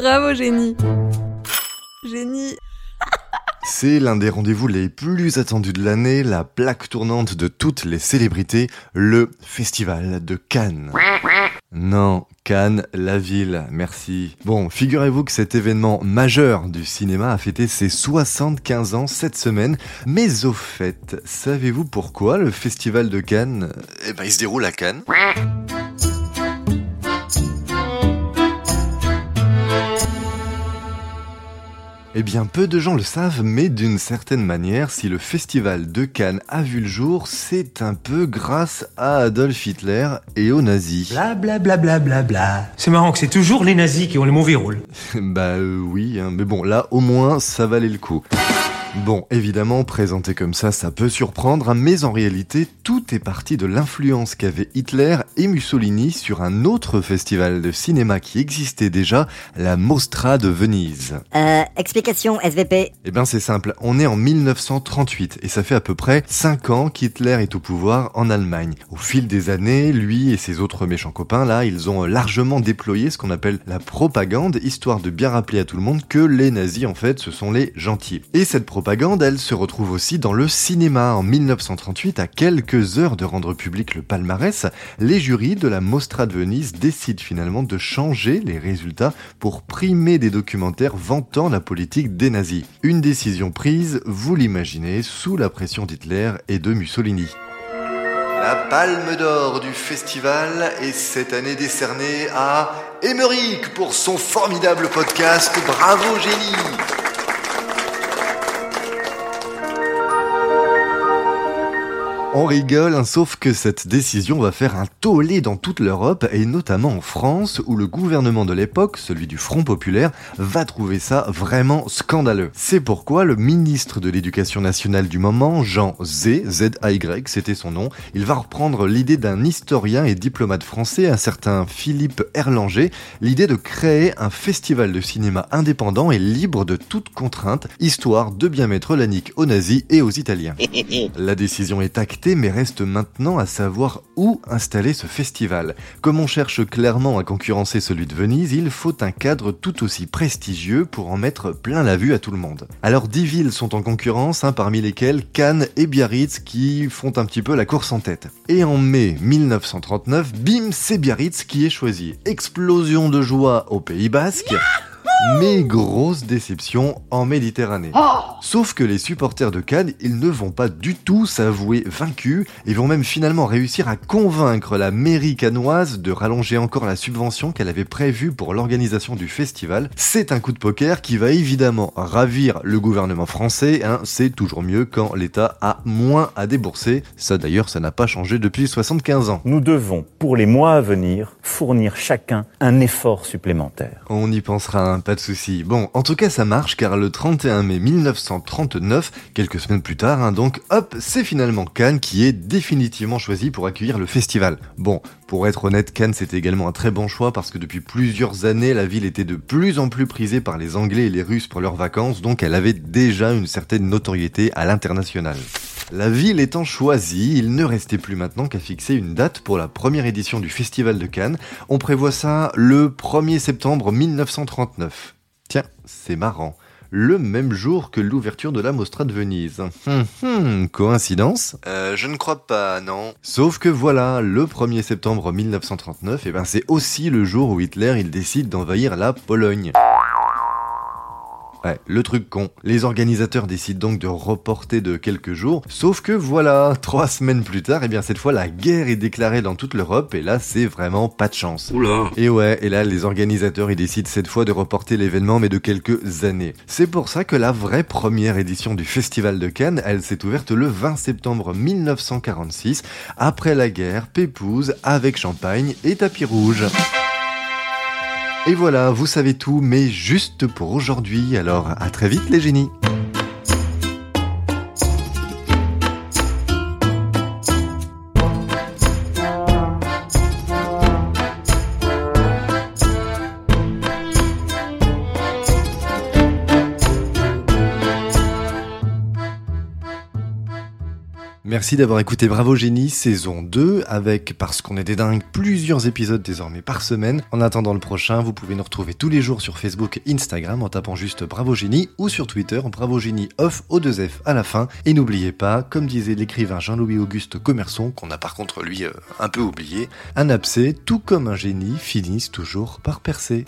Bravo, génie. Génie. C'est l'un des rendez-vous les plus attendus de l'année, la plaque tournante de toutes les célébrités, le Festival de Cannes. Non, Cannes, la ville, merci. Bon, figurez-vous que cet événement majeur du cinéma a fêté ses 75 ans cette semaine, mais au fait, savez-vous pourquoi le Festival de Cannes, eh ben il se déroule à Cannes? Eh bien, peu de gens le savent, mais d'une certaine manière, si le festival de Cannes a vu le jour, c'est un peu grâce à Adolf Hitler et aux nazis. Bla bla bla bla bla bla. C'est marrant que c'est toujours les nazis qui ont les mauvais rôles. bah euh, oui, hein, mais bon, là au moins ça valait le coup. Bon, évidemment, présenté comme ça, ça peut surprendre, mais en réalité, tout est parti de l'influence qu'avaient Hitler et Mussolini sur un autre festival de cinéma qui existait déjà, la Mostra de Venise. Euh, explication SVP. Eh ben c'est simple, on est en 1938 et ça fait à peu près 5 ans qu'Hitler est au pouvoir en Allemagne. Au fil des années, lui et ses autres méchants copains là, ils ont largement déployé ce qu'on appelle la propagande, histoire de bien rappeler à tout le monde que les nazis en fait ce sont les gentils. Et cette propagande, elle se retrouve aussi dans le cinéma. En 1938, à quelques heures de rendre public le palmarès, les jurys de la Mostra de Venise décident finalement de changer les résultats pour primer des documentaires vantant la politique des nazis. Une décision prise, vous l'imaginez, sous la pression d'Hitler et de Mussolini. La palme d'or du festival est cette année décernée à Émeric pour son formidable podcast Bravo Génie On rigole, hein, sauf que cette décision va faire un tollé dans toute l'Europe et notamment en France où le gouvernement de l'époque, celui du Front Populaire, va trouver ça vraiment scandaleux. C'est pourquoi le ministre de l'Éducation nationale du moment, Jean Z, Z-A-Y, c'était son nom, il va reprendre l'idée d'un historien et diplomate français, un certain Philippe Erlanger, l'idée de créer un festival de cinéma indépendant et libre de toute contrainte, histoire de bien mettre la nique aux nazis et aux Italiens. La décision est actée mais reste maintenant à savoir où installer ce festival. Comme on cherche clairement à concurrencer celui de Venise, il faut un cadre tout aussi prestigieux pour en mettre plein la vue à tout le monde. Alors dix villes sont en concurrence, hein, parmi lesquelles Cannes et Biarritz qui font un petit peu la course en tête. Et en mai 1939, bim, c'est Biarritz qui est choisi. Explosion de joie au Pays Basque mais grosse déception en Méditerranée. Sauf que les supporters de Cannes, ils ne vont pas du tout s'avouer vaincus et vont même finalement réussir à convaincre la mairie canoise de rallonger encore la subvention qu'elle avait prévue pour l'organisation du festival. C'est un coup de poker qui va évidemment ravir le gouvernement français, hein. c'est toujours mieux quand l'État a moins à débourser. Ça d'ailleurs, ça n'a pas changé depuis 75 ans. Nous devons, pour les mois à venir, fournir chacun un effort supplémentaire. On y pensera un pas de souci. Bon, en tout cas, ça marche car le 31 mai 1939, quelques semaines plus tard, hein, donc, hop, c'est finalement Cannes qui est définitivement choisi pour accueillir le festival. Bon, pour être honnête, Cannes c'était également un très bon choix parce que depuis plusieurs années, la ville était de plus en plus prisée par les Anglais et les Russes pour leurs vacances, donc elle avait déjà une certaine notoriété à l'international. La ville étant choisie, il ne restait plus maintenant qu'à fixer une date pour la première édition du Festival de Cannes. On prévoit ça le 1er septembre 1939. Tiens, c'est marrant. Le même jour que l'ouverture de la Mostra de Venise. Hum, hum, coïncidence? Euh, Je ne crois pas, non. Sauf que voilà, le 1er septembre 1939, et ben c'est aussi le jour où Hitler il décide d'envahir la Pologne. Ouais, le truc con. Les organisateurs décident donc de reporter de quelques jours, sauf que voilà, trois semaines plus tard, et eh bien cette fois la guerre est déclarée dans toute l'Europe et là c'est vraiment pas de chance. Oula Et ouais, et là les organisateurs ils décident cette fois de reporter l'événement mais de quelques années. C'est pour ça que la vraie première édition du Festival de Cannes, elle s'est ouverte le 20 septembre 1946, après la guerre, Pépouze, avec champagne et tapis rouge. Et voilà, vous savez tout, mais juste pour aujourd'hui. Alors, à très vite les génies Merci d'avoir écouté Bravo Génie saison 2 avec, parce qu'on est des dingues, plusieurs épisodes désormais par semaine. En attendant le prochain, vous pouvez nous retrouver tous les jours sur Facebook et Instagram en tapant juste Bravo Génie ou sur Twitter Bravo Génie off au 2 F à la fin. Et n'oubliez pas, comme disait l'écrivain Jean-Louis Auguste Commerçon, qu'on a par contre lui euh, un peu oublié, un abcès, tout comme un génie, finissent toujours par percer.